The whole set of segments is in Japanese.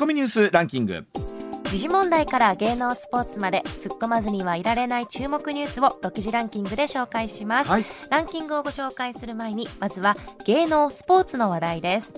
コミニュースランキング。時事問題から芸能スポーツまで突っ込まずにはいられない注目ニュースを独自ランキングで紹介します、はい。ランキングをご紹介する前にまずは芸能スポーツの話題です。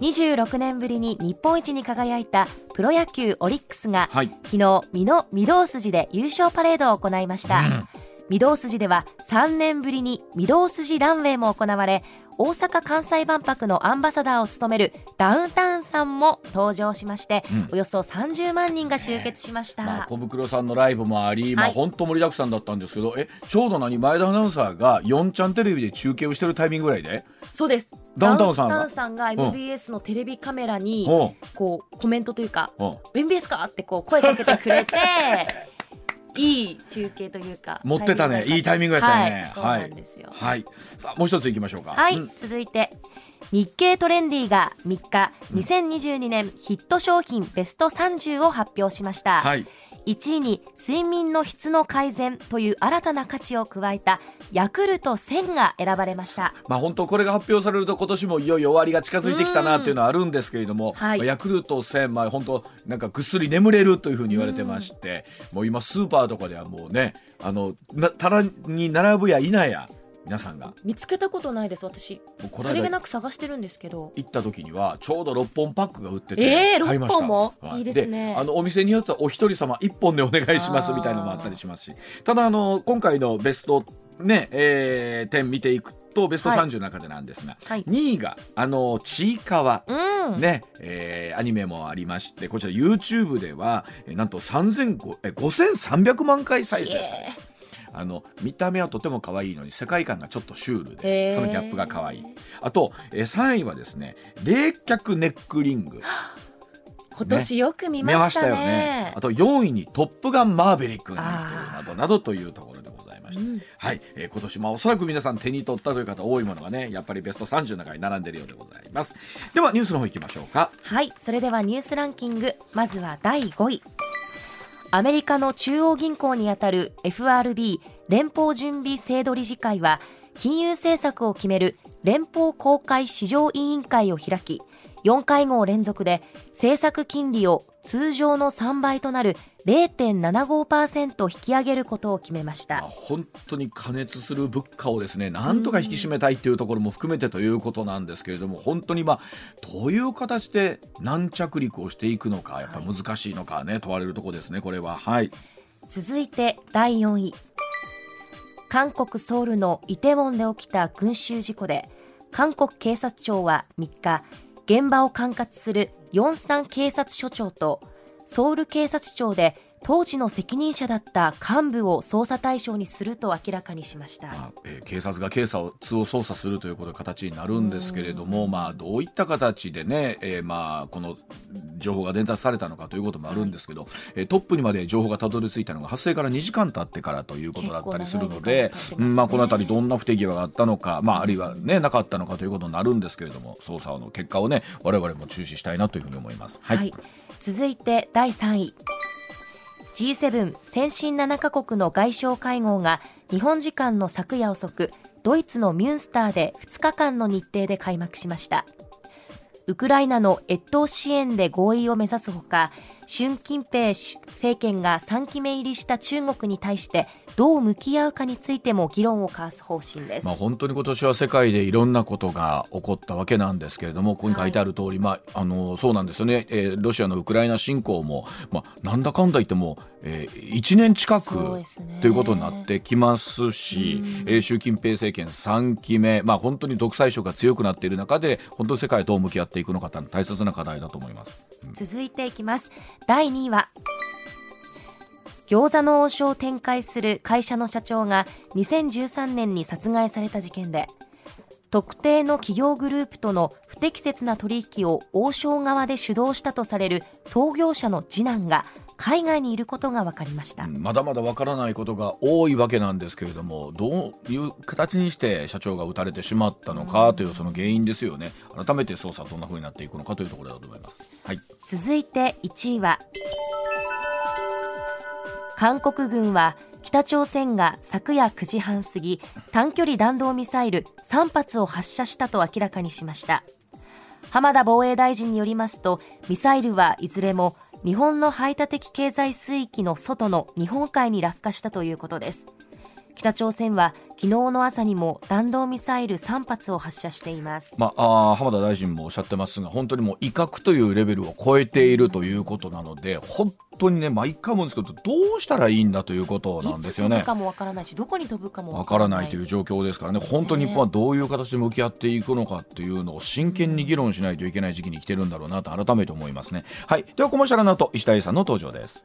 26年ぶりに日本一に輝いたプロ野球オリックスがはい。昨日美濃御堂筋で優勝パレードを行いました、うん。御堂筋では3年ぶりに御堂筋ランウェイも行われ大阪・関西万博のアンバサダーを務めるダウンタウンさんも登場しまして、うん。およそ30万人が集結しました、まあ、小袋さんのライブもあり、まあ、はい本当盛りだくさんだったんですけど、えちょうど何？前田アナウンサーが4ちゃんテレビで中継をしてるタイミングぐらいで？そうです。ダウンタウンさんが？さんが MBS のテレビカメラにこうコメントというかおう「MBS か?」ってこう声かけてくれて いい中継というか。持ってたね。いいタイミングやったよね。はい、そうなんですよ、はい。さあもう一ついきましょうか。はい、うん。続いて日経トレンディが3日2022年ヒット商品ベスト30を発表しました、はい1位に睡眠の質の改善という新たな価値を加えたヤクルト1000が選ばれました。まあ本当これが発表されると今年もいよいよ終わりが近づいてきたなっていうのはあるんですけれども、はい。まあヤクルト1000、まあ、本当なんかぐっすり眠れるというふうに言われてまして、もう今スーパーとかではもうねあのな棚に並ぶや否や皆さんが。見つけたことないです私。さりげ間なく探してるんですけど。行った時にはちょうど6本パックが売っててえー買いました、6本もはい。いいですね。あのお店によってはお一人様1本でお願いしますみたいなのもあったりしますし。ただあの今回のベストね、えー、点見ていくとベストはい。30の中でなんですが、はい。2位があのちいかわ。うん、ねえーアニメもありましてこちら YouTube ではえーなんと3000え5300万回再生されへあの見た目はとても可愛いのに世界観がちょっとシュールでそのギャップが可愛い。あと、えー3位はですね冷却ネックリング。今年よく見ましたね。よね。あと4位に「トップガンマーヴェリック」が入っているなどなどというところでございました、うん。はい、えー今年もおそらく皆さん手に取ったという方多いものがねやっぱりベスト30の中に並んでいるようでございます。ではニュースの方行きましょうか。はい。それではニュースランキング。まずは第5位アメリカの中央銀行にあたる FRB 連邦準備制度理事会は金融政策を決める連邦公開市場委員会を開き4会合連続で政策金利を通常の3倍となる0.75%引き上げることを決めましまあた本当に過熱する物価をですねなんとか引き締めたいというところも含めてということなんですけれども本当にまあどういう形で軟着陸をしていくのかやっぱ難しいのかね問われるところですねこれは。はい。続いて第4位。韓国ソウルのイテウォンで起きた群衆事故で韓国警察庁は3日現場を管轄するヨンサン警察署長とソウル警察庁で当時の責任者だった幹部を捜査対象にすると明らかにしました、まあえー警察が警察を捜査するということが形になるんですけれども、まあ、どういった形でね、えーまあ、この情報が伝達されたのかということもあるんですけど、えートップにまで情報がたどり着いたのが発生から2時間経ってからということだったりするのでまねうんまあ、この辺りどんな不手際があったのか、まあ、あるいは、ね、なかったのかということになるんですけれども捜査の結果をね我々も注視したいなというふうに思います。はい、続いて第3位 G7 先進7カ国の外相会合が日本時間の昨夜遅くドイツのミュンスターで2日間の日程で開幕しました。ウクライナの越冬支援で合意を目指すほか習近平政権が3期目入りした中国に対してどう向き合うかについても議論を交わす方針です、まあ、本当に今年は世界でいろんなことが起こったわけなんですけれどもここに書いてある通り、まあ、あのそうなんですよね、えーロシアのウクライナ侵攻も、まあ、なんだかんだ言っても、えー、1年近くね。ということになってきますし、えー習近平政権3期目、まあ、本当に独裁色が強くなっている中で本当に世界とどう向き合っていくのか大切な課題だと思います。続いていきます第2位は餃子の王将を展開する会社の社長が2013年に殺害された事件で特定の企業グループとの不適切な取引を王将側で主導したとされる創業者の次男が海外にいることが分かりました、まだまだわからないことが多いわけなんですけれどもどういう形にして社長が撃たれてしまったのかというその原因ですよね。改めて捜査はどんな風になっていくのかというところだと思います。はい。続いて1位は韓国軍は北朝鮮が昨夜9時半過ぎ短距離弾道ミサイル3発を発射したと明らかにしました。浜田防衛大臣によりますとミサイルはいずれも日本の排他的経済水域の外の日本海に落下したということです。北朝鮮は昨日の朝にも弾道ミサイル3発を発射しています、まあ、あ浜田大臣もおっしゃってますが本当にもう威嚇というレベルを超えているということなので本当にね毎回思うんですけどどうしたらいいんだということなんですよね。かもわからないしどこに飛ぶかもわからないという状況ですからね本当に日本はどういう形で向き合っていくのかっていうのを真剣に議論しないといけない時期に来てるんだろうなと改めて思いますね。はいではコマーシャルの後石田さんの登場です。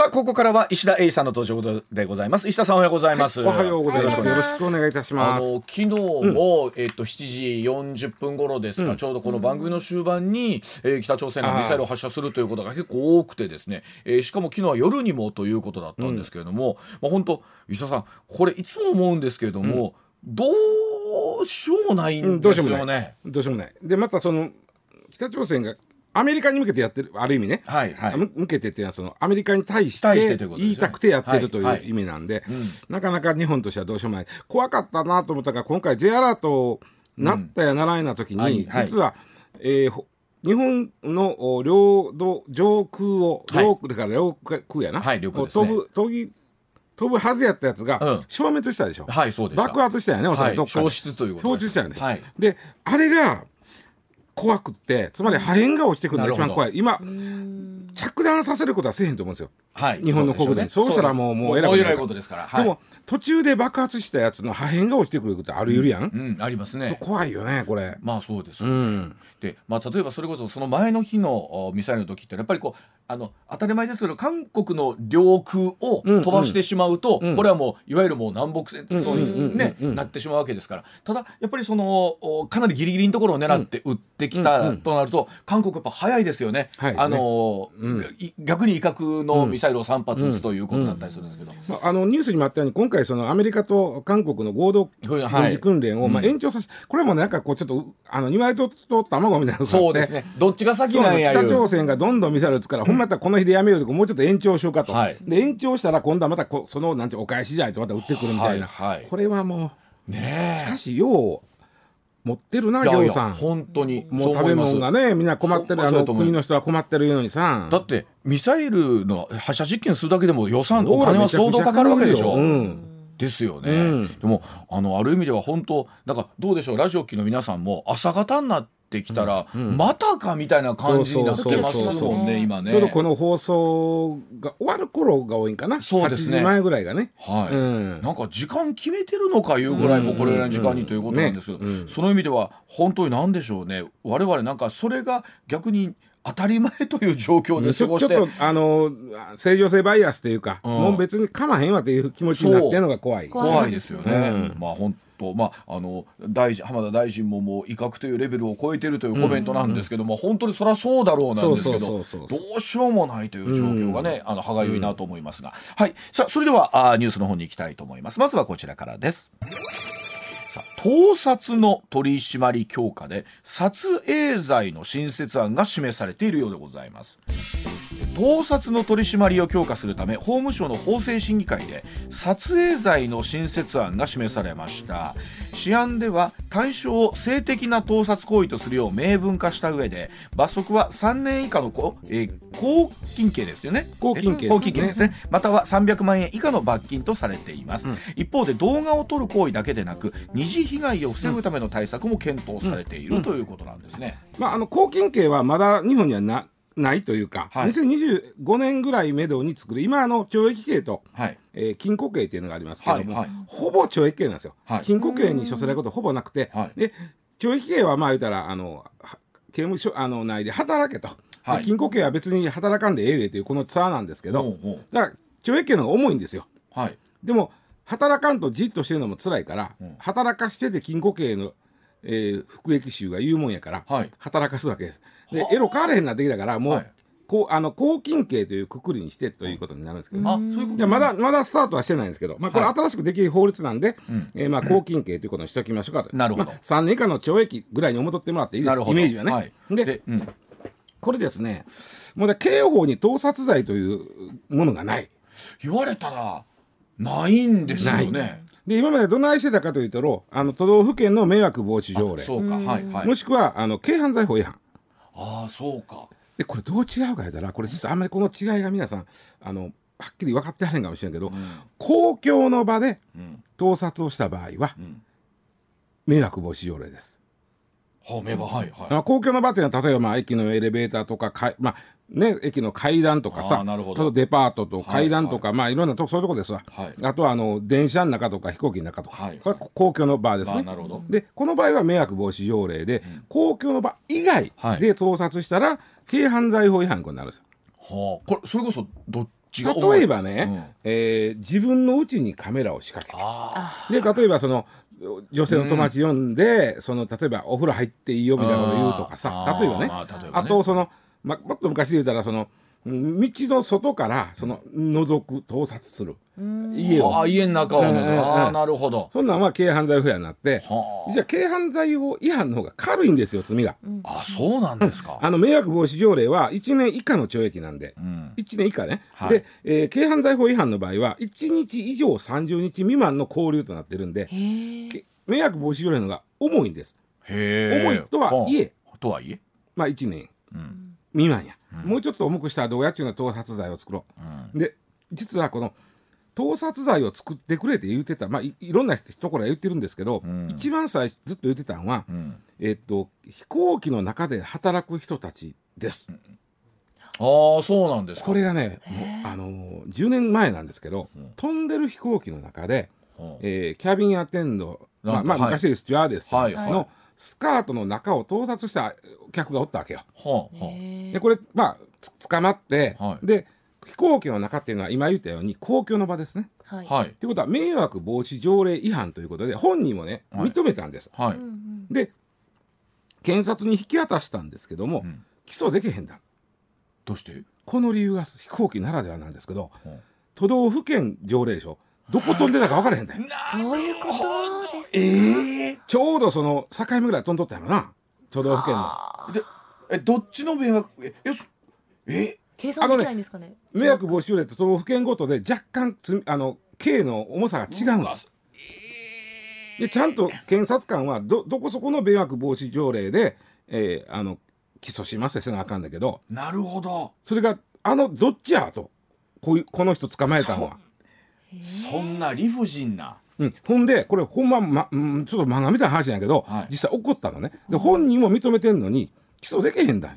さあここからは石田英さんの登場でございます。石田さんおはようございます、はい、おはようございます。よろしく。お願いいたします。あの昨日も、うん、えっと7時40分頃ですか、うん、ちょうどこの番組の終盤に、えー、北朝鮮のミサイルを発射するということが結構多くてですね、えー、しかも昨日は夜にもということだったんですけれども、うん、まあ本当石田さんこれいつも思うんですけれども、どうしようもないんですよね、どうしようもない。でまたその北朝鮮がアメリカに向けてやってるある意味ね、はいはい、向けてっていうのはそのアメリカに対して言いたくてやってるという意味なんで、なかなか日本としてはどうしようもない。怖かったなと思ったが今回 J アラートなったやならんな時に、実は、えー、日本の領土上空を、領だから領空やな、はいね、飛ぶ飛び飛ぶはずやったやつが消滅したでしょ、うん、はいそうです爆発したよねおそらくどっかで、消失ということ消失したよね、はい、であれが怖くってつまり破片が落ちてくるのが一番怖い。今着弾させることはせえへんと思うんですよ、はい、日本の国土にそう,、したらもうもうえらいことですから、でも途中で爆発したやつの破片が落ちてくることあるやん、うんありますね。怖いよねこれ。まあそうです、うん、で、まあ、例えばそれこそその前の日のミサイルの時ってやっぱりこうあの当たり前ですけど韓国の領空を飛ばしてしまうと、うん。うん、これはもういわゆるもう南北戦争にね、なってしまうわけですから。ただやっぱりそのかなりギリギリのところを狙って撃ってきたとなると、韓国やっぱ早いですよね、はい、あの、うん、逆に威嚇のミサイルを3発撃つということだったりするんですけど、まあ、あのニュースにもあったように今回そのアメリカと韓国の合同軍事訓練を、まあ、延長させ、これもなんかこうちょっとあの2割とと卵みたいなそうですね。どっちが先なんや北朝鮮がどんどんミサイル撃つから、ほんまやったらこの日でやめようともうちょっと延長しようかと、はい、で延長したら今度はまたこそのなんてお返しじゃいとまた撃ってくるみたいな、はいはい、これはもう、ね、しかしよう持ってるな、ぎょうさん。本当に。もう食べ物がね、みんな困ってる、あの国の人は困ってるのにさ。だって、ミサイルの発射実験するだけでも予算、お金は相当かかるわけでしょ。うん、ですよね。うん、でも、あの、ある意味では本当、なんかどうでしょう、ラジオ機の皆さんも朝方になって、きたら、うん、またかみたいな感じになってますもんね今ね。ちょうどこの放送が終わる頃が多いんかな。そうですね。8時前ぐらいがね。はい、うん、なんか時間決めてるのかいうぐらいもこれぐらいの時間にということなんですけど、ね、その意味では本当に何でしょうね。我々なんかそれが逆に当たり前という状況で過ごして。ちょっとあの正常性バイアスというか、うん、もう別にかまへんわという気持ちになってるのが怖い。怖いですよね、うん、まあ本と、まあ、あの大臣浜田大臣ももう威嚇というレベルを超えてるというコメントなんですけども、本当にそりゃそうだろうなんですけどどうしようもないという状況がね、あの歯がゆいなと思いますが、はい。さあそれではあニュースの方に行きたいと思います。まずはこちらからです。盗撮の取り締まり強化で撮影罪の新設案が示されているようでございます。盗撮の取り締まりを強化するため法務省の法制審議会で撮影罪の新設案が示されました。試案では対象を性的な盗撮行為とするよう明文化した上で罰則は3年以下のこ、えー、拘禁刑ですよね。拘禁刑、ですね。または300万円以下の罰金とされています、うん、一方で動画を撮る行為だけでなく二次被害を防ぐための対策も検討されている、うん、ということなんですね、まあ、あの拘禁刑はまだ日本にはなないというか、はい、2025年ぐらいめどに作る今あの懲役刑と、はい、えー、禁錮刑っていうのがありますけども、はいはい、ほぼ懲役刑なんですよ、はい、禁錮刑に処せられることほぼなくて、はい、で懲役刑はまあ言うたらあの刑務所あの内で働けと、はい、禁錮刑は別に働かんでええでというこのツアーなんですけどだから懲役刑の方が重いんですよ、はい、でも働かんとじっとしてるのも辛いから、うん、働かしてて禁錮刑のえー、服役囚が言うもんやから、はい、働かすわけです。でエロ変われへんなってきたからもう、はい、こうあの抗菌刑というくくりにしてということになるんですけど、あそういうこと？いやまだまだスタートはしてないんですけど、まあ、これ新しくできる法律なんで、えーまあ、抗菌刑ということにしておきましょうかと。なるほど。まあ、3年以下の懲役ぐらいに思っとってもらっていいですイメージはね。はい。ででうん。これですねもうね刑法に盗撮罪というものがない。言われたらないんですよねで今までどないしてたかというとあの都道府県の迷惑防止条例。そうか。はいはい。もしくはあの軽犯罪法違反。ああそうか。でこれどう違うか言ったらこれ実はあんまりこの違いが皆さんあのはっきり分かってはれんかもしれんけど、公共の場でん。盗撮をした場合は、ん。迷惑防止条例です。はめばはいはい。公共の場っていうのは例えばまあ駅のエレベーターとかかい、まあね、駅の階段とかあさーなるほど。デパートと階段とか、まあいろんなとこそういうとこですわ、はい。あとはあの電車の中とか飛行機の中とか、はいは公共の場ですね。あーなるほど。でこの場合は迷惑防止条例で、公共の場以外はい。で盗撮したら軽犯罪法違反になるんですよ。はあこれそれこそどっち例えばね、えー自分の家にカメラを仕掛けて。あで例えばその女性の友達呼んで、その例えばお風呂入っていいよみたいなこと言うとかさ。例えばね,、まあとその、ま、もっと昔で言ったらそのうん道の外からその覗く盗撮する。家を。あ家の中をうんうんうんああなるほど。そんなんは軽犯罪法違反になって。はあ。じゃあ軽犯罪法違反の方が軽いんですよ罪が。あそうなんですか。あの迷惑防止条例は1年以下の懲役なんで、うん。1年以下ね、はい。で、えー軽犯罪法違反の場合は1日以上30日未満の拘留となってるんでけ迷惑防止条例の方が重いんです。重いとはいえ。はあとはいえ。まあ1年うん。未満や、もうちょっと重くしたらどうやっていうのは盗撮罪を作ろう、で実はこの盗撮罪を作ってくれって言ってたまあいいろんな人から言ってるんですけど、ん。一番最初ずっと言ってたのは、ん。えっと飛行機の中で働く人たちです、ああそうなんですか。これがねもうあのー10年前なんですけど、飛んでる飛行機の中で、はあえーキャビンアテンド、まあまあ、はい。昔でスチュワーデスはいはい。のスカートの中を盗撮した客がおったわけよ。はあはでこれまあつ捕まって、はい。で飛行機の中っていうのは今言ったように公共の場ですね。はい。とい。うことは迷惑防止条例違反ということで本人もねはい。認めたんです。はい。で検察に引き渡したんですけども、ん。起訴できへんだ。どうして？この理由が飛行機ならではなんですけど、う。ん都道府県条例でしょどこ飛んでたか分からへんだよ。そういうことええちょうどその境目ぐらい飛んどったやろな。都道府県の。でえどっちの迷惑？ええそえ？計算できないんですかね？迷惑防止条例って都道府県ごとで若干つあの刑の重さが違うんです。でちゃんと検察官はどどこそこの迷惑防止条例で、えーあの起訴しますってせなあかんだけど。なるほど。それがあのどっちやとこういうこの人捕まえたのは。そんな理不尽なうん、ほんでこれほんま、まうん、ちょっと漫画みたいな話なんやけど、はい。実際起こったのね。で本人も認めてんのに起訴できへんだ。よ。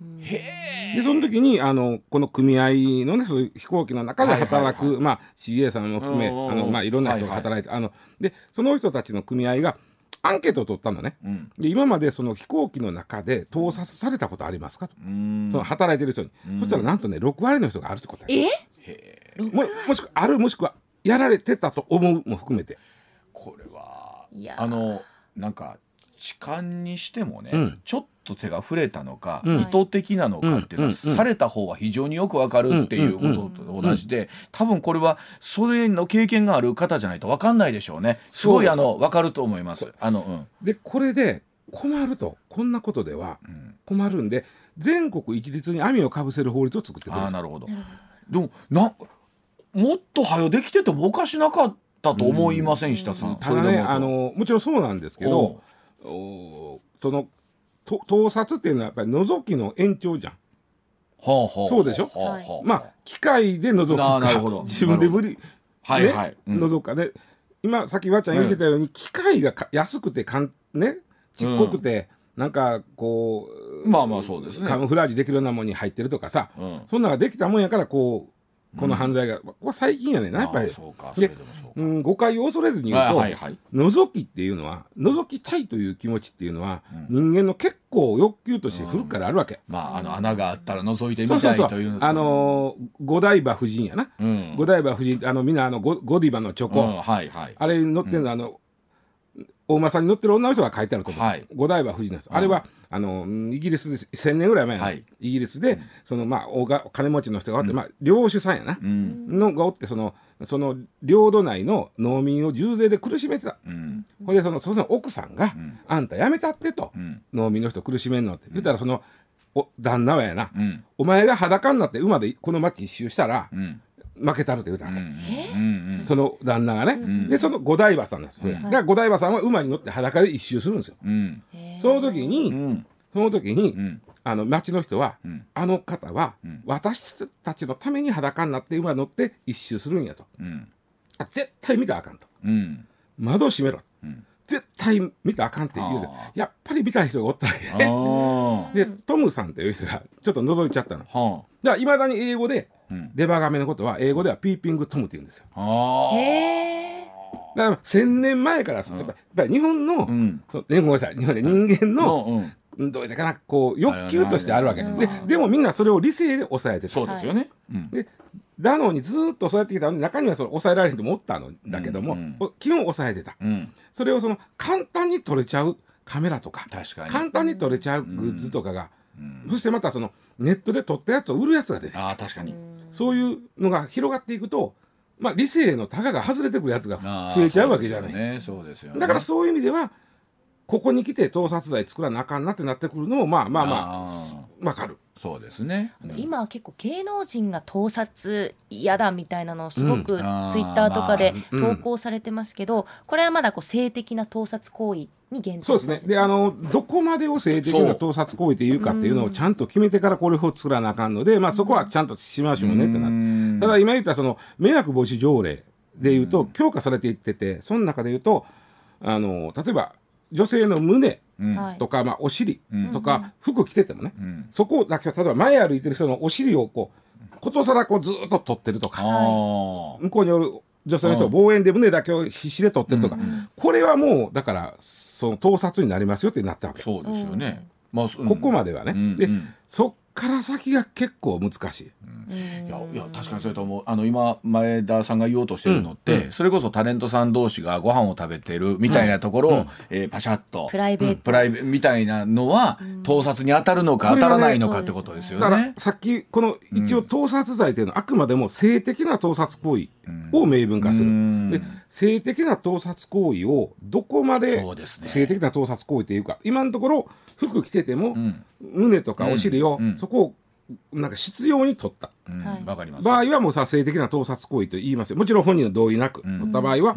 でその時にあのこの組合のねそういう飛行機の中で働く、はいはい。まあ、CA さんも含めあの、まあ、いろんな人が働いて、あのでその人たちの組合がアンケートを取ったのね。うん。で今までその飛行機の中で盗撮されたことありますかと、うん。その働いてる人に、そしたらなんとね6割の人があるってことや。え？ももしくはあるもしくはやられてたと思うも含めて。これはあのなんか痴漢にしてもね、うん。ちょっと手が触れたのか、うん。意図的なのかっていうのは、された方は非常によくわかるっていうことと同じで、多分これはそれの経験がある方じゃないとわかんないでしょうね。すごいそうあのわかると思います。あの、うん。でこれで困るとこんなことではん。困るんで全国一律に網をかぶせる法律を作ってくれる。ああなるほど。でもなもっと早できててもおかしなかったと思いません下さん。ただねあのもちろんそうなんですけどおそのと盗撮っていうのはやっぱり覗きの延長じゃん。はあはあそうでしょ？はあはあ。まあ機械で覗くか。あーなるほど。自分で無理、はいはい。ねうん。覗くかね。今さっきわっちゃん言ってたように、機械がか安くてかんねちっこくて、なんかこうまあまあそうですね。カムフラージュできるようなものに入ってるとかさ、うん。そんなのができたもんやからこうこの犯罪が、これ最近やねんなやっぱり。でうん、誤解を恐れずに言うと、はいはい覗きっていうのは覗きたいという気持ちっていうのは、人間の結構欲求として古くからあるわけ。まああの穴があったら覗いてみたいという。あのーゴダイバ夫人やな、うん。ゴダイバ夫人あのみんなあのゴゴディバのチョコ、うんはいはい。あれに載ってるの、あの大間さんに乗ってる女の人が書いてあると思うんです、はい、五代馬夫人。なん。です、あれはあのイギリスで1000年ぐらい前の、はい、イギリスで、そのまあ大が金持ちの人がおって、うん、まあ領主さんやな、うん、のがおってそのその領土内の農民を重税で苦しめてた、うん、ほんでそのその奥さんが、あんたやめたってと、農民の人苦しめんのって。言ったらそのお旦那はやな、お前が裸になって馬でこの町一周したら、負けたるって言うたわけ、うんその旦那がね、うん、でその五代馬さんなんです、うん、だから五代馬さんは馬に乗って裸で一周するんですよ、うん、その時に、その時に、あの町の人は、あの方は、私たちのために裸になって馬に乗って一周するんやと、絶対見たらあかんと、窓閉めろ、絶対見たらあかんって言うでやっぱり見た人がおったわけ。ね でトムさんっていう人がちょっと覗いちゃったの。だからいまだに英語でデバガメのことは英語ではピーピングトムって言うんですよ。へえだから千年前からやっぱり日本の、うん、そね、ごめんなさい。日本で人間の、うん、どういうかなこう欲求としてあるわけ。ででもみんなそれを理性で抑えてそうですよね、でだのにずっとそうやってきたのに中にはその抑えられへんと思ったのだけども、うんうん、基本抑えてた、うん、それをその簡単に撮れちゃう。カメラとか簡単に撮れちゃうグッズとかが、うん、そしてまたそのネットで撮ったやつを売るやつが出てきあ確かに。そういうのが広がっていくと、まあ、理性のタガが外れてくるやつが増えちゃうわけじゃない、ねね、だからそういう意味ではここに来て盗撮罪作らなあかんなってなってくるのもまあまあまあわかる。そうですね、うん、今は結構芸能人が盗撮嫌だみたいなのをすごくツイッターとかで投稿されてますけど、まあうん、これはまだこう性的な盗撮行為に限定そうですね。であのどこまでを性的な盗撮行為というかっていうのをちゃんと決めてからこれを作らなあかんので、まあ、そこはちゃんとしましょうねってなって。ただ今言ったその迷惑防止条例でいうと強化されていっててその中でいうとあの例えば女性の胸とか、まあ、お尻とか、服着ててもね、そこだけ例えば前歩いてる人のお尻をこうことさらこうずっと取ってるとか、向こうにおる女性の人望遠で胸だけを必死で取ってるとか、これはもうだからその盗撮になりますよってなったわけ。そうですよね、まあ、ここまではね、でそから先が結構難しい。いやいや確かにそれと思う。あの今前田さんが言おうとしてるのって、うん、それこそタレントさん同士がご飯を食べてるみたいなところを、うん、えー、パシャッと。プライベート、プライベみたいなのは、盗撮に当たるのか当たらないのかってことですよね。だからさっきこの一応盗撮罪というのはあくまでも性的な盗撮行為を明文化する。で性的な盗撮行為をどこまで性的な盗撮行為というか今のところ服着てても、胸とかお尻を、そこをなんか必要に取った、うん、場合はもうさ性的な盗撮行為と言いますよ。もちろん本人の同意なく取った場合は、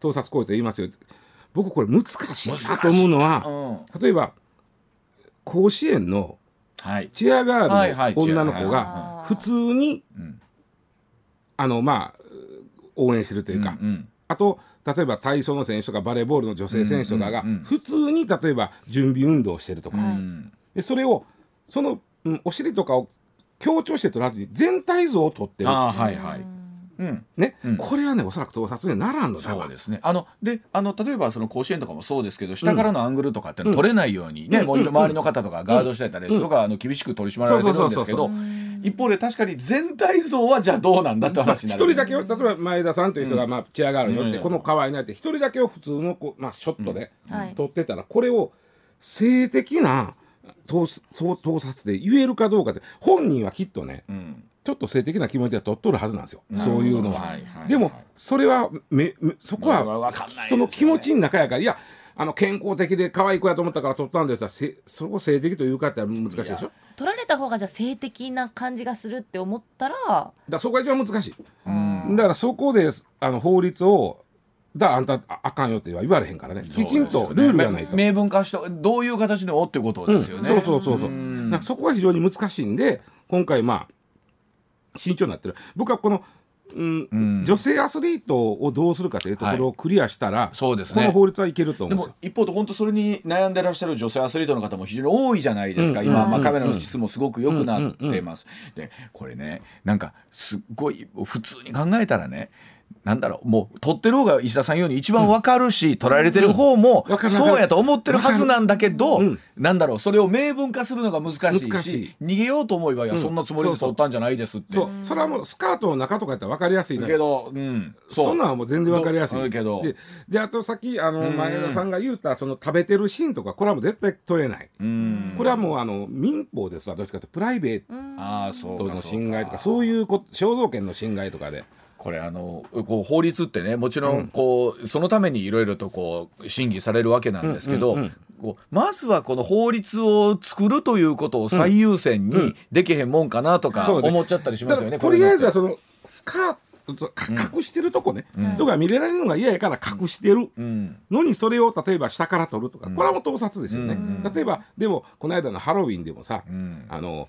盗撮行為と言いますよ。僕これ難しい。なと思うのは、例えば甲子園のチアガールの女の子が普通に、あのまあ応援してるというか、うんうん、あと例えば体操の選手とかバレーボールの女性選手とかが普通に例えば準備運動をしてるとか、でそれをそのうん、お尻とかを強調して撮らずに全体像を撮ってるあはいはい。うん。ね、うん、これはねおそらく盗撮にならんのだ。そうですね。あのであの例えばその甲子園とかもそうですけど下からのアングルとかっての取れないようにね、うん、もう周りの方とかガードしてたりすごくあの厳しく取り締まられてるんですけど一方で確かに全体像はじゃあどうなんだって話になる、一人だけ例えば前田さんという人が、まあ、チアガールによって、この可愛いなって一人だけを普通のこう、まあ、ショットで撮ってたら、これを性的な盗盗撮で言えるかどうかって本人はきっとね、うん、ちょっと性的な気持ちで取っとるはずなんですよ、そういうのは。はいはい、でもそれはめめそこは人の気持ちの中やからいやあの健康的で可愛い子やと思ったから取ったんですがそこ性的というかって難しいでしょ？取られた方がじゃ性的な感じがするって思ったらだそこが一番難しい、だからそこであの法律をだあんたあかんよって言われへんからね。きちんとルールがないと、明文化してどういう形でおってことですよね、うん、そうそうそうそう。そこが非常に難しいんで今回まあ慎重になってる。僕はこのうん、うん、女性アスリートをどうするかというところをクリアしたら、はい、そうですね、この法律はいけると思うんですよ。一方で本当それに悩んでらっしゃる女性アスリートの方も非常に多いじゃないですか、うん、今、まあ、カメラの質もすごく良くなってます、でこれねなんかすっごい普通に考えたらねなんだろう、もう、取ってる方が石田さんように一番わかるし、取られてる方も、そうやと思ってるはずなんだけど、なんだろう、それを明文化するのが難しいし、逃げようと思えば、いや、そんなつもりで取ったんじゃないですって。そう、それはもうスカートの中とかやったら分かりやすいけど、うん。そんなんはもう全然分かりやすい。けど。で、であとさっき、あの、前田さんが言うた、その食べてるシーンとか、これはもう絶対取れない。これはもう、あの、民法ですわ、どっちかというと、プライベートの侵害とか、そういうこ肖像権の侵害とかで。これあのこう法律ってねもちろんこう、そのためにいろいろとこう審議されるわけなんですけど、こうまずはこの法律を作るということを最優先にできへんもんかなとか思っちゃったりしますよね。とりあえずはそのスカー隠してるとこね、うん、人が見れられるのが嫌やから隠してる。のにそれを例えば下から撮るとか、これはもう盗撮ですよね、例えばでもこの間のハロウィンでもさ、あのも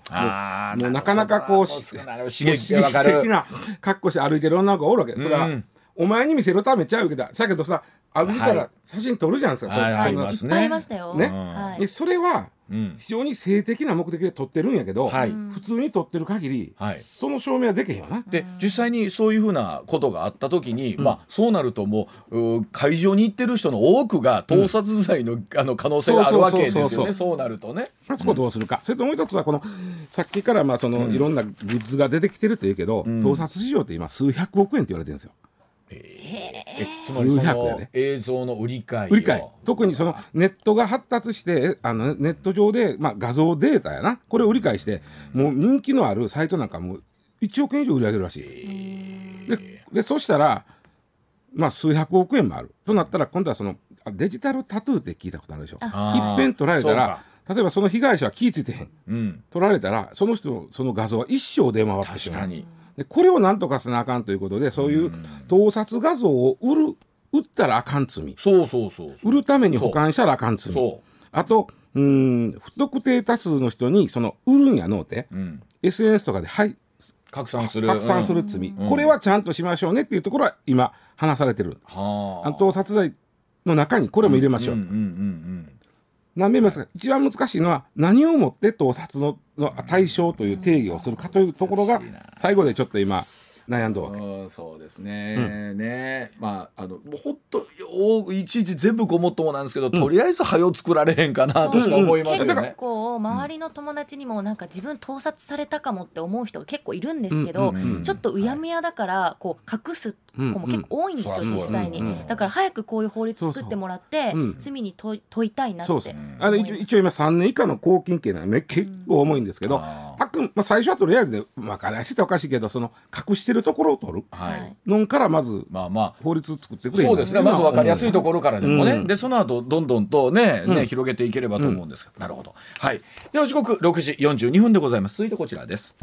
うなかなかこう刺激的な格好して歩いてる女の子がおるわけ。それは、お前に見せるためちゃうけどだけどさ歩いたら写真撮るじゃんすか、はい、そはいっぱいありましたよ、ね、でそれは非常に性的な目的で撮ってるんやけど、はい、普通に撮ってる限り、はい、その証明はできへんよな。で実際にそういうふうなことがあった時に、うん、まあそうなるともう会場に行ってる人の多くが盗撮罪の,、あの可能性があるわけですよね。そうなるとね。そこどうするか、それともう一つはこのさっきからまあその、いろんなグッズが出てきてるっていうけど、盗撮市場って今数百億円って言われてるんですよ。えつまりその映像の売り買い売り買い。特にそのネットが発達してあのネット上で、まあ、画像データやな。これを売り買いしてもう人気のあるサイトなんかもう1億円以上売り上げるらしい。ででそしたらまあ数百億円もある。となったら今度はそのデジタルタトゥーって聞いたことあるでしょ。いっぺん取られたら例えばその被害者は気付いてへん、うん、取られたらその人のその画像は一生出回ってしまうでこれをなんとかせなあかんということでそういう盗撮画像を売る売ったらあかん罪。そうそうそう売るために保管したらあかん罪。あとうん不特定多数の人にその売るんやのうて、うん、SNS とかではい拡散する。拡散する罪、うん、これはちゃんとしましょうねっていうところは今話されてる、はあ、盗撮罪の中にこれも入れましょう。何べんますか一番難しいのは何をもって盗撮のの対象という定義をするかというところが最後でちょっと今悩んだわけ、うん、そうですね、うん、ね。まああのもうほんといちいち全部ごもっともなんですけど、うん、とりあえず早を作られへんかなとしか思いますよね、結構周りの友達にもなんか自分盗撮されたかもって思う人が結構いるんですけど、ちょっとうやむやだからこう隠す子も結構多いんですよ、実際に、だから早くこういう法律作ってもらって罪に問いたいなってそうそう。あの一応今3年以下の拘禁刑なのね結構重いんですけど、あくまあ、最初はとりあえずね分からせておかしいけどその隠してるところを取るのからまずまあまあ。法律作ってくれそうですね。まず分かりやすいところからでもね、うん、でその後どんどんとねね、広げていければと思うんですが、なるほど。はい。では時刻6時42分でございます。続いてこちらです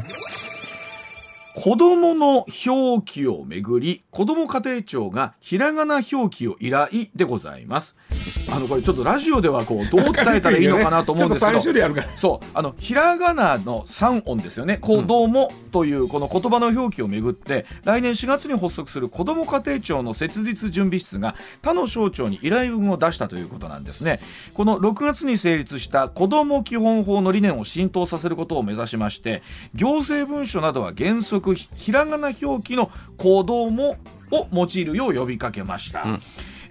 子供の表記をめぐり子ども家庭庁がひらがな表記を依頼でございます。あのこれちょっとラジオではこうどう伝えたらいいのかなと思うんですけど。そう。あのひらがなの3音ですよね「子ども」というこの言葉の表記をめぐって来年4月に発足する子ども家庭庁の設立準備室が他の省庁に依頼文を出したということなんですね。この6月に成立した子ども基本法の理念を浸透させることを目指しまして行政文書などは原則くひらがな表記の子どもを用いるよう呼びかけました。うん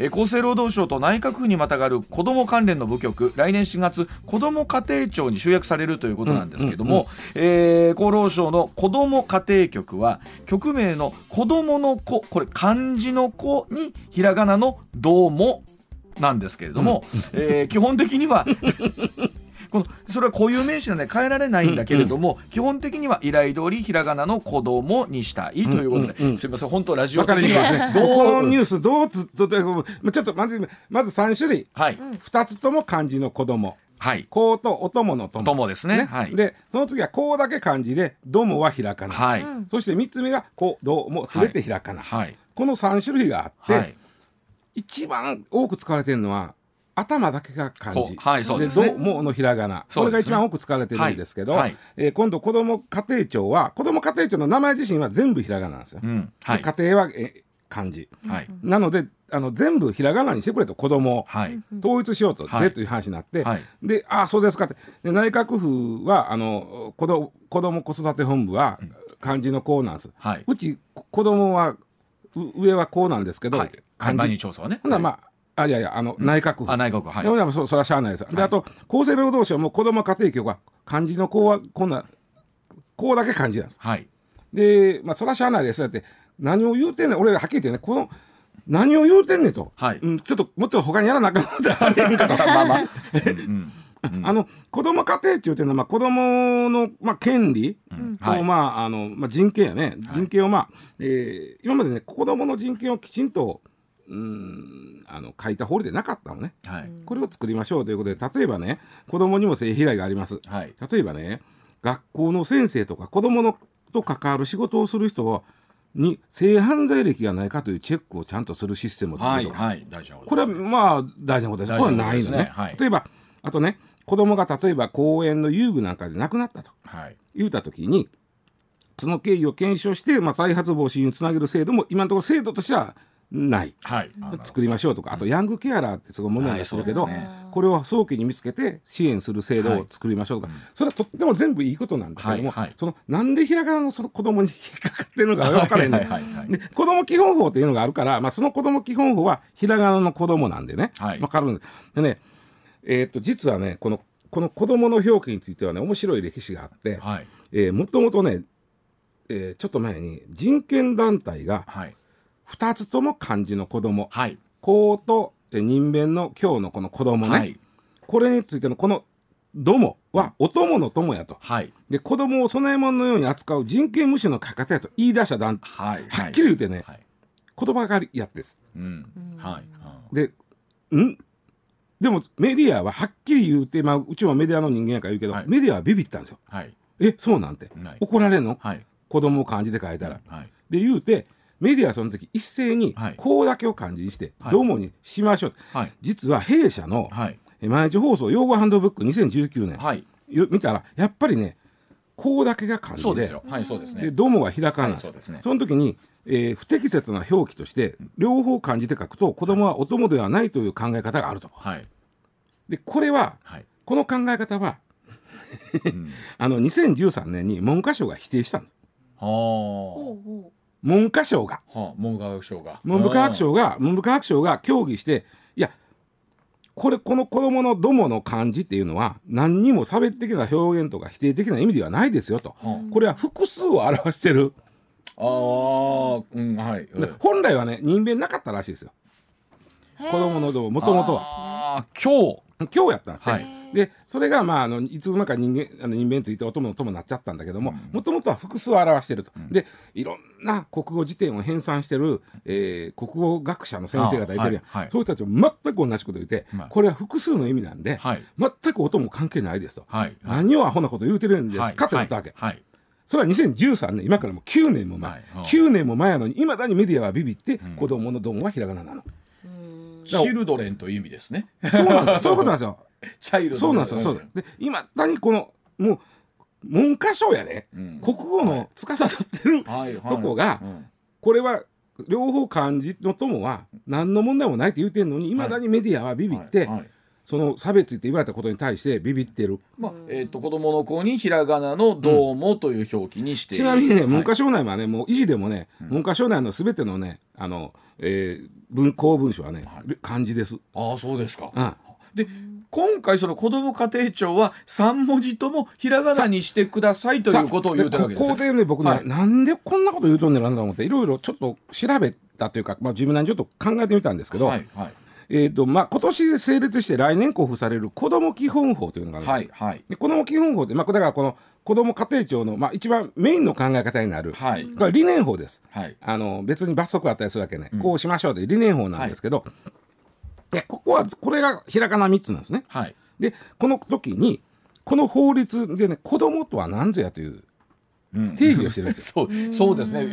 厚生労働省と内閣府にまたがる子ども関連の部局来年4月子ども家庭庁に集約されるということなんですけども、え厚労省の子ども家庭局は局名の子どもの子これ漢字の子にひらがなのどうもなんですけれども、うん、えー、基本的にはそれは固有名詞なので変えられないんだけれども、うんうん、基本的には依頼通りひらがなの子供にしたいということで、うんうんうん、すみません本当ラジオ的には。どこのニュースどうつとちょっとまずまず3種類、はい、2つとも漢字の子供。はい、こうとお供の友。友ですね、ね、はい、でその次はこうだけ漢字でどもはひらかな、はい、そして3つ目がこうどうもすべてひらかな、はい、この3種類があって、はい、一番多く使われてるのは頭だけが漢字、はいそうでね、どものひらがな、これが一番多く使われてるんですけど、はい。はい、えー、今度子ども家庭庁は子ども家庭庁の名前自身は全部ひらがななんですよ、うんはい、家庭はえ漢字、はい、なのであの全部ひらがなにしてくれと子供、はい、統一しようと、はい、ぜという話になって、はい、でああそうですかって。で内閣府はあの子ど子ども子育て本部は漢字の子なんです、はい、うち子供は上はこうなんですけど、はい、漢字。調査はね。ほなまああいやいやあの、内閣府。あ内閣府はい。でもそそれはしゃあないです、であと厚生労働省も子ども家庭局は漢字のこうはこんなこうだけ漢字なんです。はい。でまあそれはしゃあないです。だって何を言うてんねん。俺はっきり言ってねこの何を言うてんねんと、はい。うん、ちょっともっと他にやらなあかんことあれへんかと まあまあ、うんあの子ども家庭庁っていうのは、まあ、子どもの、まあ、権利と、うん。はい。まああのまあ、人権やね。人権を、まあえー今までね子どもの人権をきちんとうんあの書いた法律でなかったのね。はい。これを作りましょうということで例えばね子どもにも性被害があります。はい。例えばね学校の先生とか子どものと関わる仕事をする人はに性犯罪歴がないかというチェックをちゃんとするシステムを作はいるとか、はい大事なこれはまあ大事なことです。大これ事なことです。ねはないのね。はい例えばあとね子供が例えば公園の遊具なんかで亡くなったと。はい。言うた時にその経緯を検証して、まあ、再発防止につなげる制度も今のところ制度としてはない。はい。あ作りましょうとかあとヤングケアラーってすごい問題になってるけど、はいね。これを早期に見つけて支援する制度を作りましょうとか、それはとっても全部いいことなんだけども、はいはい。そのなんでひらがなのその子供に引っかかってるのか 分からへんねい子供基本法っていうのがあるから、まあ、その子供基本法はひらがなの子供なんでね、はい。分かるんです。でねえーっと実はねこのこの子供の表記についてはね面白い歴史があって、はい。えーもともとね、えーちょっと前に人権団体がはい2つとも漢字の子供。はい。子とえー人弁の今日のこの子供ね、はい。これについてのこの「ども」はお供の友やと。はい。で子供を供え物のように扱う人権無視の書き方やと言い出した団体はい。はっきり言うてね、はい。言葉狩りやってです。うん。はい。でん？でもメディアははっきり言うて、まあ、うちもメディアの人間やから言うけど、はい。メディアはビビったんですよ。はい。えそうなんて。怒られんの？はい。子供を漢字で書いたら。はい。で言うてメディアはその時一斉にはい。こうだけを漢字にしてはい。どうもにしましょう、はい。実は弊社の毎日放送用語ハンドブック2019年、はい。よ見たらやっぱりねこうだけが漢字でそうですよ。はいそうですね。でどうもはひらがななんですよはいそうですね。その時に、えー不適切な表記として両方漢字で書くと子供はお供ではないという考え方があると。はい。でこれははい。この考え方はうん。あの2013年に文科省が否定したんです。は文科省が。あはあ文部科学省が。文部科学省が文部科学省が協議していやこれこの子供の「ども」の漢字っていうのは何にも差別的な表現とか否定的な意味ではないですよと。はこれは複数を表してる。あうんはい。で本来はね人弁なかったらしいですよ。う子供の「ども」もともとは。今日。今日やったんですね。はい。でそれがまああのいつの間にか人間あの人弁ついてお供の友になっちゃったんだけどももともとは複数を表してると、でいろんな国語辞典を編纂してる、えー国語学者の先生方いてるやん、あはいはい。そういう人たちも全く同じこと言って、はい。これは複数の意味なんで、はい。全くお供関係ないですと、はい。何をアホなこと言うてるんですか、って言ったわけ、はい。それは2013年今からもう9年も前、はい。はい9年も前やのにいまだにメディアはビビって、子供のどもはひらがななの。チルドレンという意味ですね。そうなんですよ。そういうことなんですよ。チャイルドそうなんですよ。そう。で、今だにこのもう文科省やで、うん。国語の司ってるはいはい。とこがうん。これは両方漢字の友は何の問題もないって言ってんのにい。まだにメディアはビビって、はいはいその差別って言われたことに対してビビってる。まあえっと子供の子にひらがなの「どうも」という表記にして。いるちなみにね、はい。文科省内はね、もう維持でもね、文科省内のすべてのね、あの、えー文公文書はね、はい。漢字です。ああそうですか。うん。で今回その子ども家庭庁は3文字ともひらがなにしてくださいということを言うてるわけですここねでね僕ね、はい。なんでこんなこと言うとんねんなんだと思っていろいろちょっと調べたというか、まあ、自分なりにちょっと考えてみたんですけど、はいはいえーとまあ、今年成立して来年交付される子ども基本法というのがあるはいはい。で子ども基本法って、まあ、だからこの子ども家庭庁の、まあ、一番メインの考え方になる、はい。これは理念法です。はい。あの別に罰則あったりするわけね、こうしましょうという理念法なんですけど、でここはこれがひらがな3つなんですね。はい。でこの時にこの法律でね子供とは何ぞやといううん。定義をしてるんですよ。そうそうですね。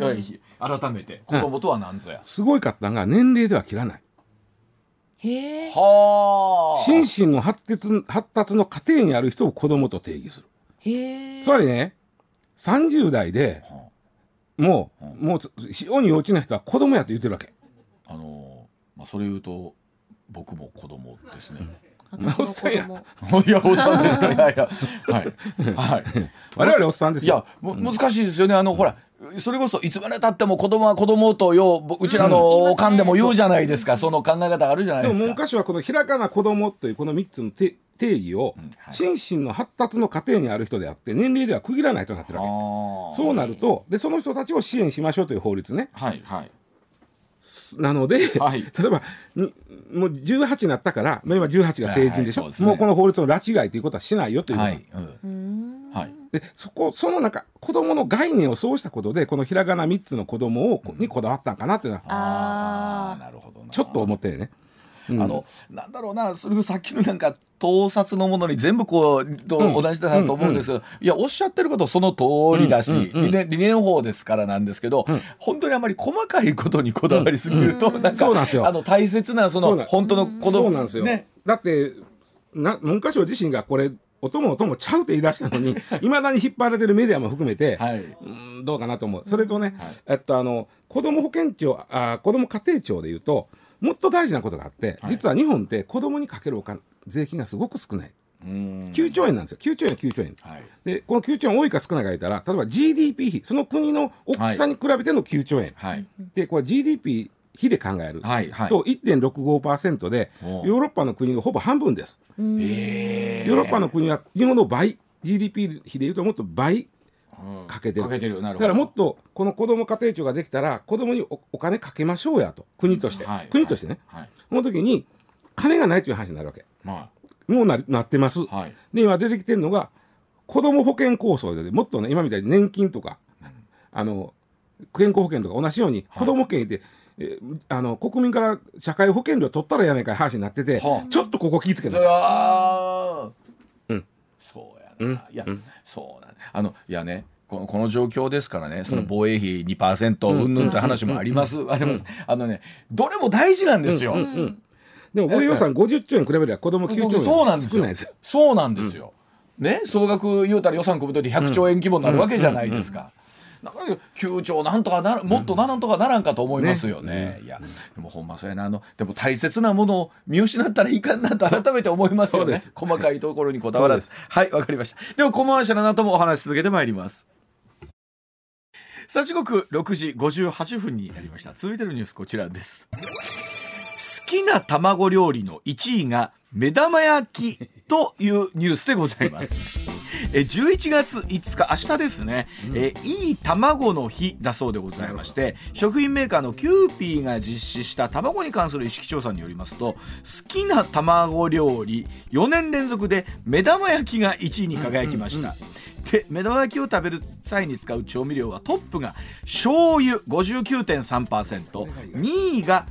改めて。子供とは何ぞや。すごいかったのが年齢では切らない。へえ。はあ。心身の発達発達の過程にある人を子供と定義する。へえ。つまりね30代ではもうもう非常に幼稚な人は子供やと言ってるわけ。あのまあそれ言うと僕も子供ですね、私の子供。いやおっさんですかいやいや。はい。はい。我々おっさんですよ。いやも難しいですよね。あのほらそれこそいつまでたっても子供は子供とよううちらのおかんでも言うじゃないですか、その考え方あるじゃないですか。文科省はこのひらがな子供というこの3つの定義を、心身の発達の過程にある人であって年齢では区切らないとなってるわけ。そうなるとでその人たちを支援しましょうという法律ね、はいはい、なので、はい、例えばにもう18になったから今18が成人でしょ、はいはいね、もうこの法律の拉致外ということはしないよということ、はいうんはい、でそこその中子供の概念をそうしたことでこのひらがな3つの子供を、うん、にこだわったんかなというのは。あなるほどちょっと思ってね。あのなんだろうなそれさっきのなんか盗撮のものに全部こう同じだなと思うんですけど、いやおっしゃってることその通りだし、理念理念法ですからなんですけど、本当にあまり細かいことにこだわりすぎると、なんかあの大切なその本当の子供なんですよ、ね、だってな文科省自身がこれ音も音もちゃうって言い出したのにい。まだに引っ張られてるメディアも含めて、はい、うんどうかなと思う。それとね、はい、えっとあの子ども保健庁あ子ども家庭庁でいうともっと大事なことがあって、はい、実は日本って子どもにかけるお金税金がすごく少ない。9兆円なんですよ。9兆円9兆円、はい、でこの9兆円多いか少ないか言ったら例えば GDP 比その国の大きさに比べての9兆円、はい、でこれ GDP 比で考える、はいはい、と1.65%でヨーロッパの国のほぼ半分です。ヨーロッパの国は日本の倍 GDP 比でいうともっと倍かけてる,、るだからもっとこの子ども家庭庁ができたら子どもにお金かけましょうやと国として、はい、国としてね、はい、その時に金がないという話になるわけ、はい、もうななってます、はい、で今出てきてるのが子ども保険構想でもっとね今みたいに年金とか、うん、あの健康保険とか同じように子ども保険で、えあの国民から社会保険料取ったらやないかい話になってて、はあ、ちょっとここ気ぃつけない。うん、そうやな、うん、いや、うん、そうなんあのいやねこのこの状況ですからね、その防衛費2%うん。ぬんって話もあります、あります。あのね、どれも大事なんですよ。でも防衛予算50兆円比べれば子供9兆円そうなんですよ。そうなんですよ。ね、総額言うたら予算組むとき100兆円規模になるわけじゃないですか。なんか9兆なんとかなもっとなんとかならんかと思いますよね。ねいやでもほんまそれなあのでも大切なものを見失ったらいかんなと改めて思いますよね。細かいところにこだわらず。はいわかりました。ではコマーシャルなともお話し続けてまいります。さあ時刻6時58分になりました続いてのニュースこちらです好きな卵料理の1位が目玉焼きというニュースでございますえ11月5日明日ですね、うん、えいい卵の日だそうでございまして食品メーカーのキューピーが実施した卵に関する意識調査によりますと好きな卵料理4年連続で目玉焼きが1位に輝きました、うんうんうんで目玉焼きを食べる際に使う調味料はトップが醤油 59.3%2 位が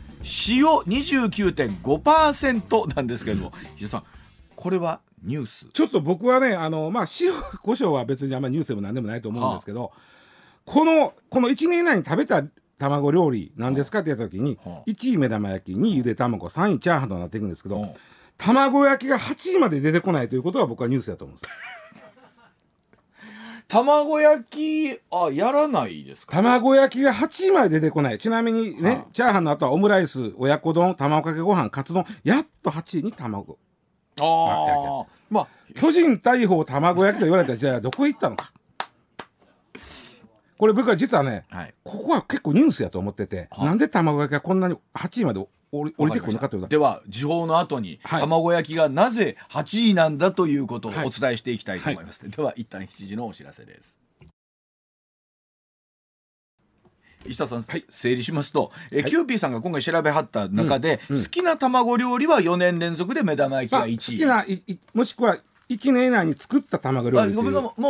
塩29.5%なんですけれども、石田さんこれはニュース。ちょっと僕はねあの、まあ、塩胡椒は別にあんまりニュースでも何でもないと思うんですけど、はあ、このこの1年以内に食べた卵料理なんですかって言った時に、はあ、1位目玉焼き2位ゆで卵3位チャーハンとなっていくんですけど、はあ、卵焼きが8位まで出てこないということは僕はニュースだと思うんです。卵焼きあやらないですか？卵焼きが8位まで出てこない。ちなみにね、はあ、チャーハンの後はオムライス親子丼卵かけご飯カツ丼やっと8位に卵ああまあ巨人大砲卵焼きと言われたらじゃあどこへ行ったのか。これ僕は実はね、はい、ここは結構ニュースやと思ってて、はなんで卵焼きがこんなに8位まで降りてくるのかというでは時報の後に、卵焼きがなぜ8位なんだということをお伝えしていきたいと思います、はい、では一旦7時のお知らせです石田さん、はい、整理しますと、え、はい、キューピーさんが今回調べはった中で、うんうん、好きな卵料理は4年連続で目玉焼きが1位、好きないもしくは1年以内に作った卵料理も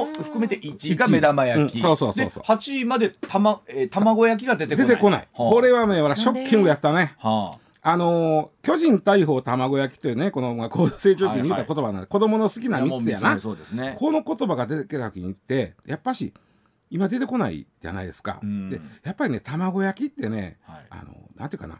含めて1位が目玉焼き、うん、そうそうそうそう。8位までた、まえー、卵焼きが出てこない。出てこない、はあ、これはねショッキングやったね、はあ、あのー、巨人大砲卵焼きというねこの、まあ、高度成長期に言った言葉なんで、はい。はい、子供の好きな3つやな。そうですね。この言葉が出てきた時にってやっぱし今出てこないじゃないですか、でやっぱりね卵焼きってね、はい、あのなんていうかな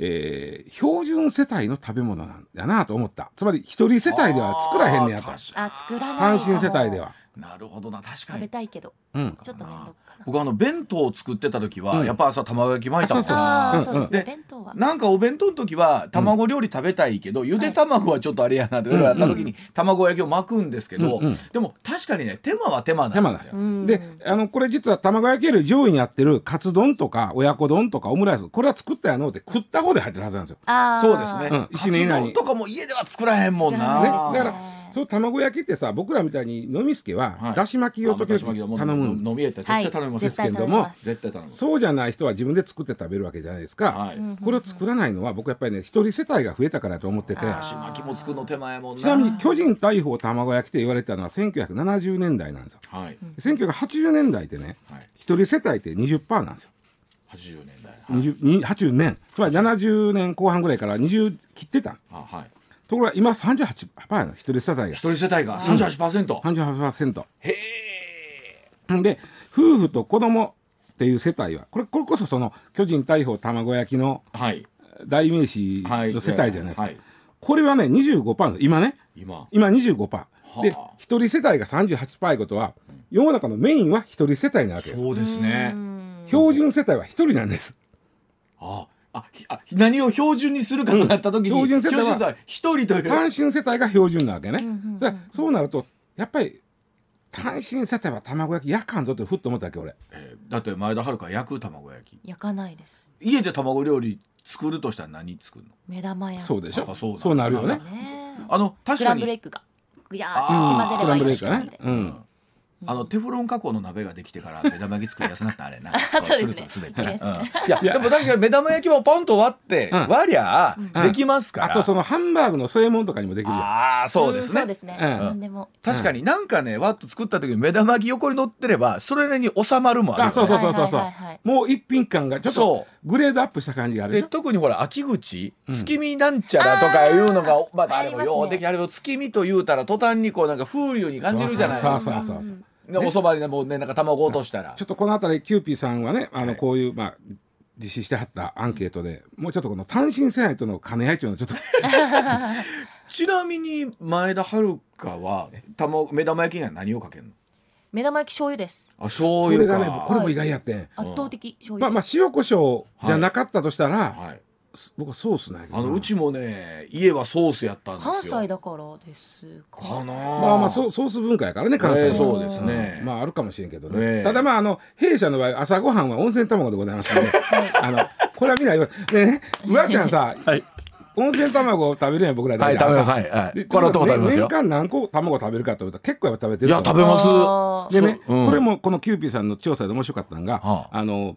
えー、標準世帯の食べ物なんだなと思った。つまり一人世帯では作らへんねやと。あ作らない単身世帯ではなるほどな確かに。食べたいけど。うん、ちょっと面倒僕あの弁当を作ってた時は、やっぱ朝卵焼き巻いたん。ですよ。で弁当は。なんかお弁当の時は卵料理食べたいけど、ゆで卵はちょっとあれやなってやった時に卵焼きを巻くんですけど、でも確かにね手間は手間なんですよ。であのこれ実は卵焼きより上位にやってるカツ丼とか親子丼とかオムライスこれは作ったやのって食った方で入ってるはずなんですよ。そうですね。一年以内に。とかも家では作らへんもんな。ね、だからそう卵焼きってさ僕らみたいに飲みすけは、だし巻きを時々頼む。飲みやったら絶対頼みますけども、そうじゃない人は自分で作って食べるわけじゃないですか、これを作らないのは僕やっぱりね一人世帯が増えたからと思ってて。だし巻きも作るの手前もちなみに巨人大砲卵焼きって言われたのは1970年代なんですよ、はい、1980年代ってね一、人世帯って20%なんですよ。80年代、はい、80年。つまり70年後半ぐらいから20切ってた、はいところが今38%やの一人世帯が。一人世帯が。38%、うん、38%へえ。で夫婦と子供っていう世帯はこれこれこそその巨人大砲卵焼きの代名詞の世帯じゃないですか、はい。はい、これはね25%今ね。今。今25%で一人世帯が38%いうことは世の中のメインは一人世帯なわけです。そうですね。標準世帯は一人なんです。ああああ何を標準にするかとなった時に、うん、標準世帯は一人という。単身世帯が標準なわけね、うんうん、そうなるとやっぱり単身世帯は卵焼き焼かんぞってふっと思ったっけ俺、えー、だって前田遥焼く卵焼き。焼かないです。家で卵料理作るとしたら何作るの？目玉焼き。そうでしょ？そうそうなるよね。あの確かに。スクランブルエッグが。ぐやーって混ぜればいいし、ね、うんあのテフロン加工の鍋ができてから 目玉焼き作りやすなったあれ。な そうですね。すべて、いやでも確かに目玉焼きもポンと割って、割りゃできますから、あとそのハンバーグの添え物とかにもできるああそうですね、そうですね、確かになんかねわっと作った時に目玉焼き横に乗ってればそれなりに収まるもあるあそうそうそうそう。そう、もう一品感がちょっとグレードアップした感じがある特にほら秋口月見なんちゃらとかいうのがまたあれもようできあれを月見と言うたら途端にこうなんか風流に感じるじゃないですか。そうそうそうそうね、おそばにねもうねなんか卵落としたら。ちょっとこの辺りキューピーさんはねあのこういう、まあ実施してはったアンケートで、もうちょっとこの単身世代との兼ね合いっていうのはちょっと ちなみに前田遥は卵目玉焼きには何をかけるの？目玉焼き醤油です。あ醤油これがねこれも意外やって、圧倒的醤油、まあまあ塩コショウじゃなかったとしたら、はい僕はソースないあのうちもね家はソースやったんですよ関西だからですか？なまあまあソソース文化やからね関西は、えー、そうですね、まああるかもしれんけどね、えー、ただまああの弊社の場合朝ごはんは温泉卵でございますので、あのこれはみんな言わでねうわちゃんさ、はい温泉卵を食べるやん僕らで。はい、食べます。はい。はい、これ食べますよ。年間何個卵食べるかというと結構やっぱ食べてる。いや、食べます。でね、これもこのキューピーさんの調査で面白かったのが、あの、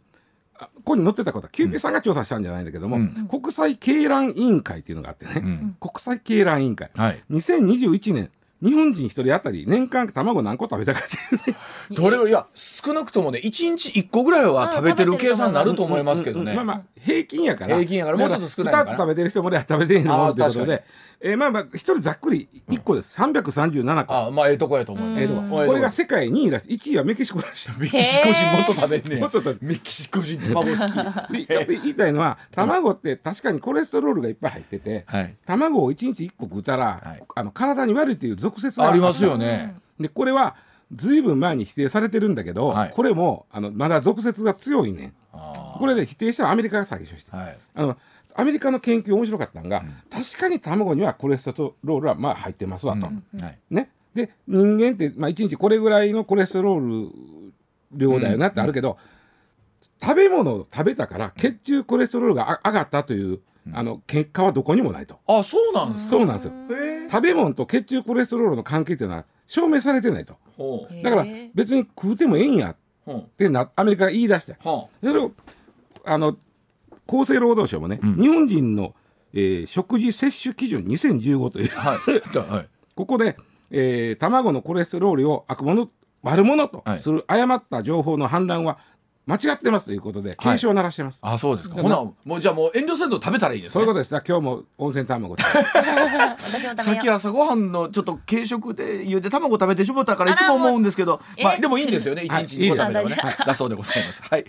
ここに載ってたこと。はキューピーさんが調査したんじゃないんだけども、うん、国際鶏卵委員会っていうのがあってね、うん、国際鶏卵委員会、はい、2021年日本人一人当たり年間卵何個食べたかっていうね。どれをいや少なくともね1日1個ぐらいは食べてる計算になると思いますけどね、まあまあ平均やから。平均やからもうちょっと少ないか2つ食べてる人もね食べてへんのもということでえー、まあまあ一人ざっくり1個です、うん、337個。あまあええとこやと思います、えー、こ。れが世界2位らしい。1位はメキシコらしい。メキシコ人もっと食べんねもっと食べメキシコ人卵好き。でちょっと言いたいのは卵って確かにコレステロールがいっぱい入ってて、はい、卵を1日1個食うたら、はい、あの体に悪いっていう俗説がありますよね。でこれはずいぶん前に否定されてるんだけど、はい、これもあのまだ俗説が強いねこれで否定したらアメリカが先にして、はい、あのアメリカの研究面白かったのが、うん、確かに卵にはコレステロールはまあ入ってますわと。うん。はい、ね、で人間って、まあ、1日これぐらいのコレステロール量だよなってあるけど、うん、食べ物を食べたから血中コレステロールが上がったという、あの結果はどこにもないと。あそうなんですか？そうなんですよ。食べ物と血中コレステロールの関係っていうのは証明されてないと。だから別に食うてもええんやってなアメリカが言い出して。それをあの厚生労働省もね、うん、日本人の、えー、食事摂取基準2015という、はいはい、ここで、えー、卵のコレステロールを悪者悪者とする誤った情報の氾濫は間違ってますということで警鐘を鳴らしてます。はい、あそうですか。ほなもうじゃあもう遠慮せんと食べたらいいです、ね、そういうことです。今日も温泉卵 さっき朝ごはんのちょっと軽食でゆで卵食べてしもたからいつも思うんですけど、まあでもいいんですよね。一日2個食べればね。だそうでございます。はい。